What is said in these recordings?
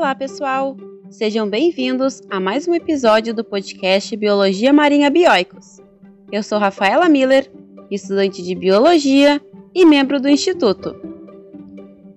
Olá, pessoal! Sejam bem-vindos a mais um episódio do podcast Biologia Marinha Bioicos. Eu sou Rafaela Miller, estudante de Biologia e membro do Instituto.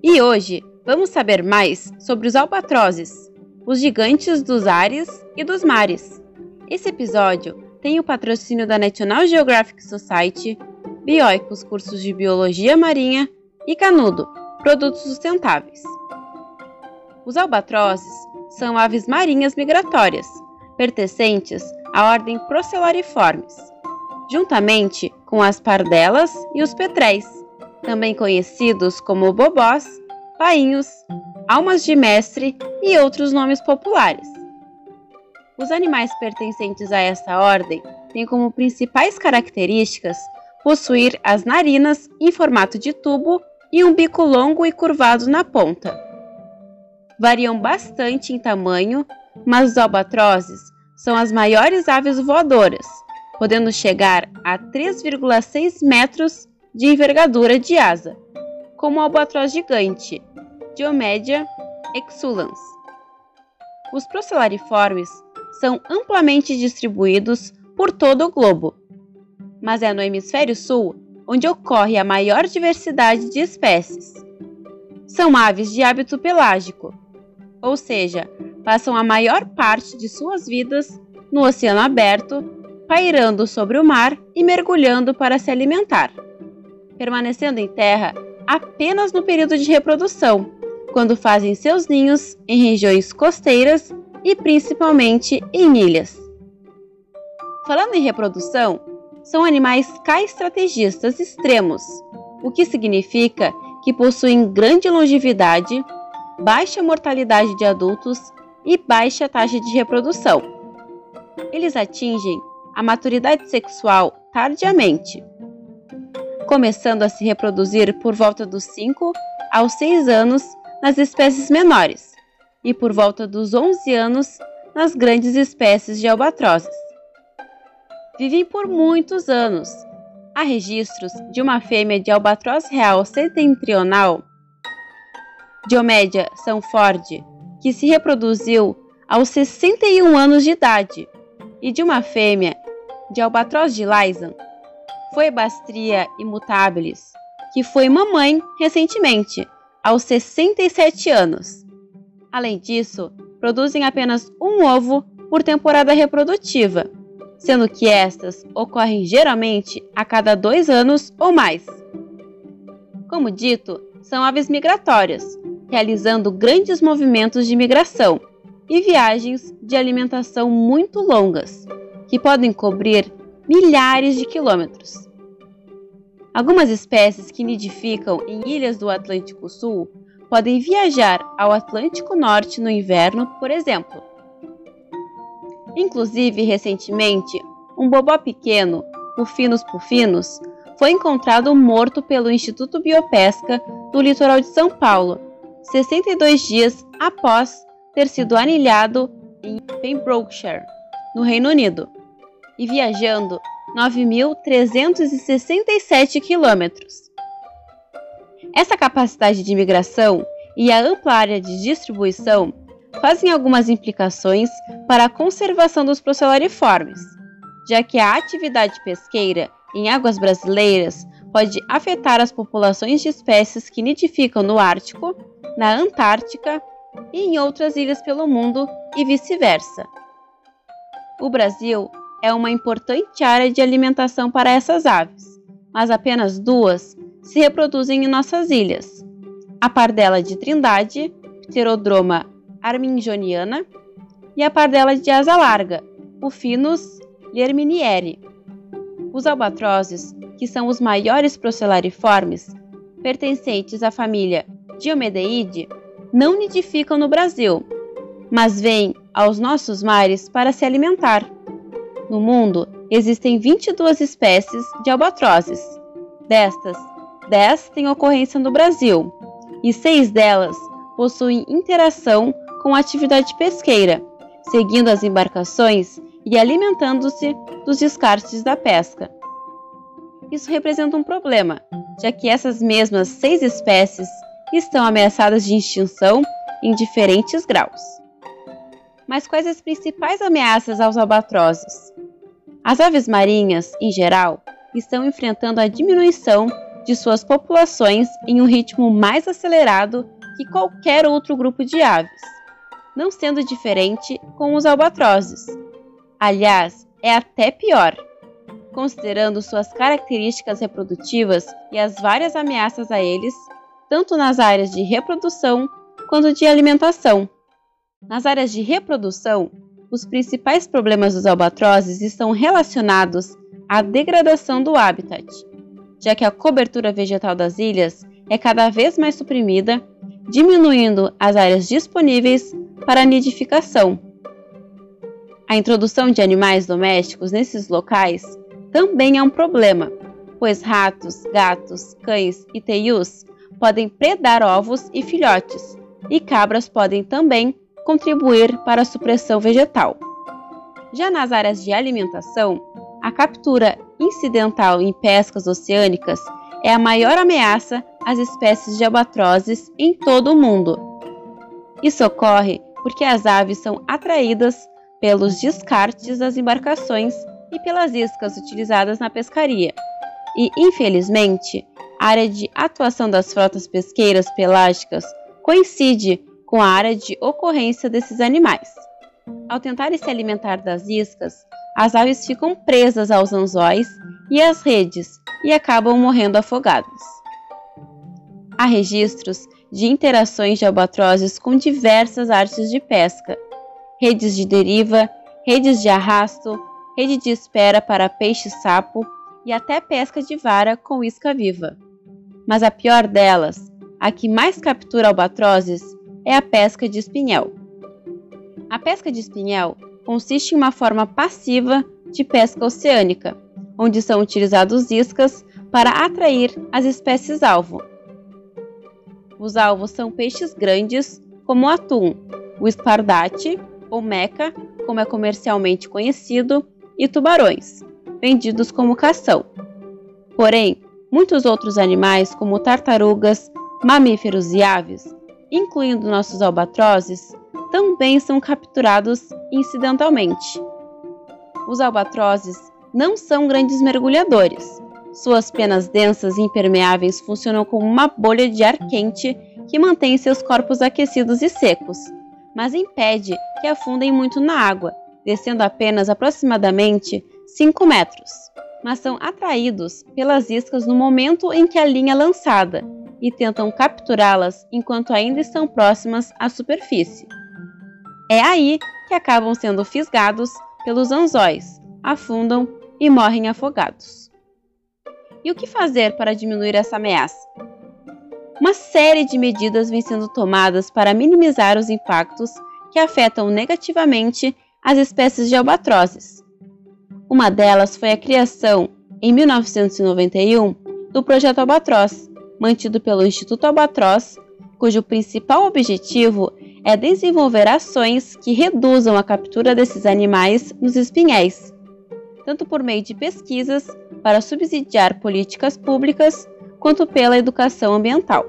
E hoje vamos saber mais sobre os albatrozes, os gigantes dos ares e dos mares. Esse episódio tem o patrocínio da National Geographic Society, Bioicos Cursos de Biologia Marinha e Canudo, produtos sustentáveis. Os albatrozes são aves marinhas migratórias, pertencentes à ordem Procellariformes, juntamente com as pardelas e os petréis, também conhecidos como bobós, painhos, almas de mestre e outros nomes populares. Os animais pertencentes a esta ordem têm como principais características possuir as narinas em formato de tubo e um bico longo e curvado na ponta variam bastante em tamanho, mas os albatrozes são as maiores aves voadoras, podendo chegar a 3,6 metros de envergadura de asa, como o albatroz gigante, Diomedia exulans. Os procellariformes são amplamente distribuídos por todo o globo, mas é no hemisfério sul onde ocorre a maior diversidade de espécies. São aves de hábito pelágico, ou seja, passam a maior parte de suas vidas no oceano aberto, pairando sobre o mar e mergulhando para se alimentar, permanecendo em terra apenas no período de reprodução, quando fazem seus ninhos em regiões costeiras e principalmente em ilhas. Falando em reprodução, são animais caestrategistas extremos, o que significa que possuem grande longevidade baixa mortalidade de adultos e baixa taxa de reprodução. Eles atingem a maturidade sexual tardiamente, começando a se reproduzir por volta dos 5 aos 6 anos nas espécies menores e por volta dos 11 anos nas grandes espécies de albatrozes. Vivem por muitos anos. Há registros de uma fêmea de albatroz real setentrional Diomédia Sanford, que se reproduziu aos 61 anos de idade, e de uma fêmea de Albatroz de Lysan, foi Bastria immutabilis, que foi mamãe recentemente, aos 67 anos. Além disso, produzem apenas um ovo por temporada reprodutiva, sendo que estas ocorrem geralmente a cada dois anos ou mais. Como dito, são aves migratórias, realizando grandes movimentos de migração e viagens de alimentação muito longas, que podem cobrir milhares de quilômetros. Algumas espécies que nidificam em ilhas do Atlântico Sul podem viajar ao Atlântico Norte no inverno, por exemplo. Inclusive, recentemente, um bobó pequeno, Pufinus pufinus, foi encontrado morto pelo Instituto Biopesca do litoral de São Paulo 62 dias após ter sido anilhado em Pembrokeshire, no Reino Unido, e viajando 9.367 quilômetros. Essa capacidade de migração e a ampla área de distribuição fazem algumas implicações para a conservação dos procellariformes, já que a atividade pesqueira em águas brasileiras pode afetar as populações de espécies que nidificam no Ártico na Antártica e em outras ilhas pelo mundo e vice-versa. O Brasil é uma importante área de alimentação para essas aves, mas apenas duas se reproduzem em nossas ilhas: a pardela de Trindade, Pterodroma arminjoniana, e a pardela de asa larga, Puffinus lierminieri. Os albatrozes, que são os maiores procellariformes, pertencentes à família Diomedeide não nidificam no Brasil, mas vêm aos nossos mares para se alimentar. No mundo, existem 22 espécies de albatrozes. Destas, 10 têm ocorrência no Brasil, e seis delas possuem interação com a atividade pesqueira, seguindo as embarcações e alimentando-se dos descartes da pesca. Isso representa um problema, já que essas mesmas seis espécies estão ameaçadas de extinção em diferentes graus. Mas quais as principais ameaças aos albatrozes? As aves marinhas, em geral, estão enfrentando a diminuição de suas populações em um ritmo mais acelerado que qualquer outro grupo de aves, não sendo diferente com os albatrozes. Aliás, é até pior, considerando suas características reprodutivas e as várias ameaças a eles, tanto nas áreas de reprodução quanto de alimentação. Nas áreas de reprodução, os principais problemas dos albatrozes estão relacionados à degradação do habitat, já que a cobertura vegetal das ilhas é cada vez mais suprimida, diminuindo as áreas disponíveis para nidificação. A introdução de animais domésticos nesses locais também é um problema, pois ratos, gatos, cães e teius podem predar ovos e filhotes, e cabras podem também contribuir para a supressão vegetal. Já nas áreas de alimentação, a captura incidental em pescas oceânicas é a maior ameaça às espécies de albatrozes em todo o mundo. Isso ocorre porque as aves são atraídas pelos descartes das embarcações e pelas iscas utilizadas na pescaria. E, infelizmente, a área de atuação das frotas pesqueiras pelágicas coincide com a área de ocorrência desses animais. Ao tentarem se alimentar das iscas, as aves ficam presas aos anzóis e às redes e acabam morrendo afogadas. Há registros de interações de albatrozes com diversas artes de pesca, redes de deriva, redes de arrasto, rede de espera para peixe-sapo e até pesca de vara com isca viva. Mas a pior delas, a que mais captura albatrozes, é a pesca de espinhel. A pesca de espinhel consiste em uma forma passiva de pesca oceânica, onde são utilizados iscas para atrair as espécies-alvo. Os alvos são peixes grandes, como o atum, o espardate, ou meca, como é comercialmente conhecido, e tubarões, vendidos como cação. Porém, muitos outros animais, como tartarugas, mamíferos e aves, incluindo nossos albatrozes, também são capturados incidentalmente. Os albatrozes não são grandes mergulhadores. Suas penas densas e impermeáveis funcionam como uma bolha de ar quente que mantém seus corpos aquecidos e secos, mas impede que afundem muito na água, descendo apenas aproximadamente 5 metros, mas são atraídos pelas iscas no momento em que a linha é lançada e tentam capturá-las enquanto ainda estão próximas à superfície. É aí que acabam sendo fisgados pelos anzóis, afundam e morrem afogados. E o que fazer para diminuir essa ameaça? Uma série de medidas vem sendo tomadas para minimizar os impactos que afetam negativamente as espécies de albatrozes. Uma delas foi a criação, em 1991, do Projeto Albatroz, mantido pelo Instituto Albatroz, cujo principal objetivo é desenvolver ações que reduzam a captura desses animais nos espinhéis, tanto por meio de pesquisas para subsidiar políticas públicas, quanto pela educação ambiental.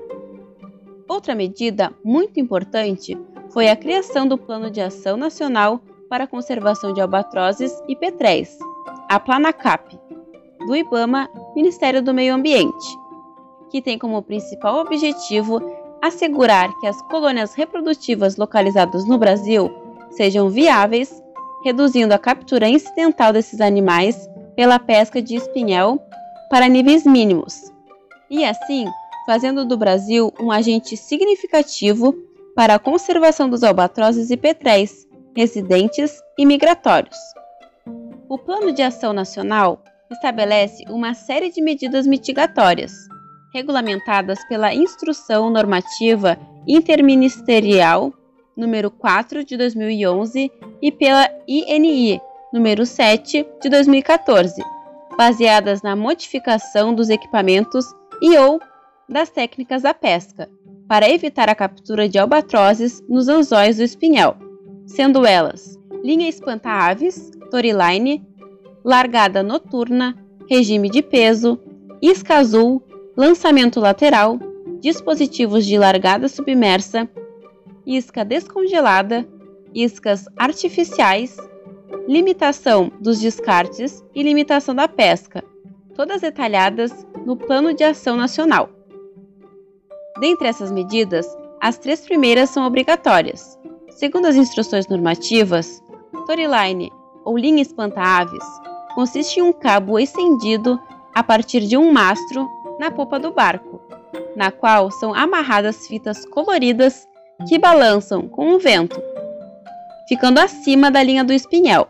Outra medida muito importante foi a criação do Plano de Ação Nacional para a Conservação de Albatrozes e Petréis, a Planacap, do IBAMA, Ministério do Meio Ambiente, que tem como principal objetivo assegurar que as colônias reprodutivas localizadas no Brasil sejam viáveis, reduzindo a captura incidental desses animais pela pesca de espinhel para níveis mínimos, e assim fazendo do Brasil um agente significativo para a conservação dos albatrozes e petréis, residentes e migratórios. O Plano de Ação Nacional estabelece uma série de medidas mitigatórias, regulamentadas pela Instrução Normativa Interministerial número 4 de 2011 e pela INI número 7 de 2014, baseadas na modificação dos equipamentos e ou das técnicas da pesca, para evitar a captura de albatrozes nos anzóis do espinhel sendo elas linha espanta-aves, Toryline, largada noturna, regime de peso, isca azul, lançamento lateral, dispositivos de largada submersa, isca descongelada, iscas artificiais, limitação dos descartes e limitação da pesca, todas detalhadas no Plano de Ação Nacional. Dentre essas medidas, as três primeiras são obrigatórias. Segundo as instruções normativas, Toryline ou linha espanta-aves consiste em um cabo estendido a partir de um mastro na popa do barco, na qual são amarradas fitas coloridas que balançam com o vento, ficando acima da linha do espinhel.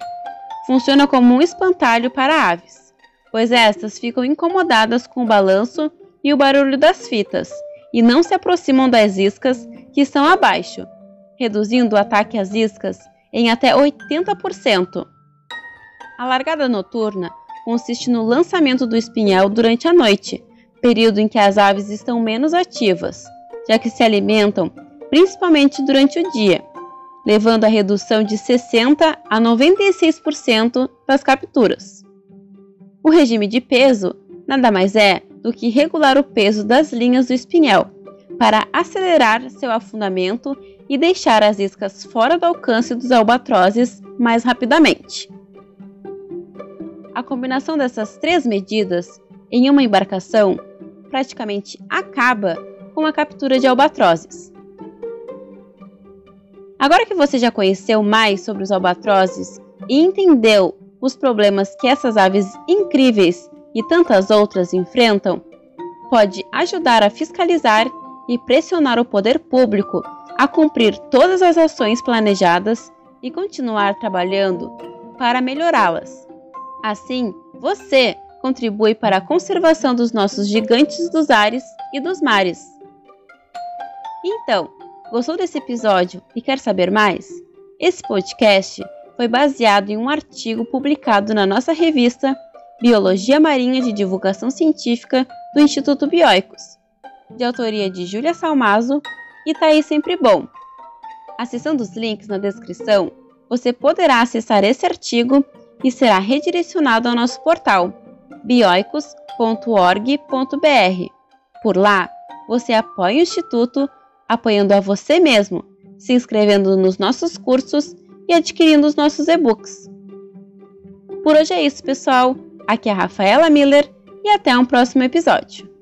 Funciona como um espantalho para aves, pois estas ficam incomodadas com o balanço e o barulho das fitas e não se aproximam das iscas que estão abaixo, reduzindo o ataque às iscas em até 80%. A largada noturna consiste no lançamento do espinhel durante a noite, período em que as aves estão menos ativas, já que se alimentam principalmente durante o dia, levando a redução de 60 a 96% das capturas. O regime de peso nada mais é do que regular o peso das linhas do espinhel para acelerar seu afundamento e deixar as iscas fora do alcance dos albatrozes mais rapidamente. A combinação dessas três medidas em uma embarcação praticamente acaba com a captura de albatrozes. Agora que você já conheceu mais sobre os albatrozes e entendeu os problemas que essas aves incríveis e tantas outras enfrentam, pode ajudar a fiscalizar e pressionar o poder público a cumprir todas as ações planejadas e continuar trabalhando para melhorá-las. Assim, você contribui para a conservação dos nossos gigantes dos ares e dos mares. Então, gostou desse episódio e quer saber mais? Esse podcast foi baseado em um artigo publicado na nossa revista Biologia Marinha de Divulgação Científica do Instituto Bioicos de autoria de Júlia Salmazo e Thaís Sempre Bom. Acessando os links na descrição, você poderá acessar esse artigo e será redirecionado ao nosso portal bioicos.org.br. Por lá, você apoia o Instituto apoiando a você mesmo, se inscrevendo nos nossos cursos e adquirindo os nossos e-books. Por hoje é isso, pessoal. Aqui é a Rafaela Miller e até um próximo episódio.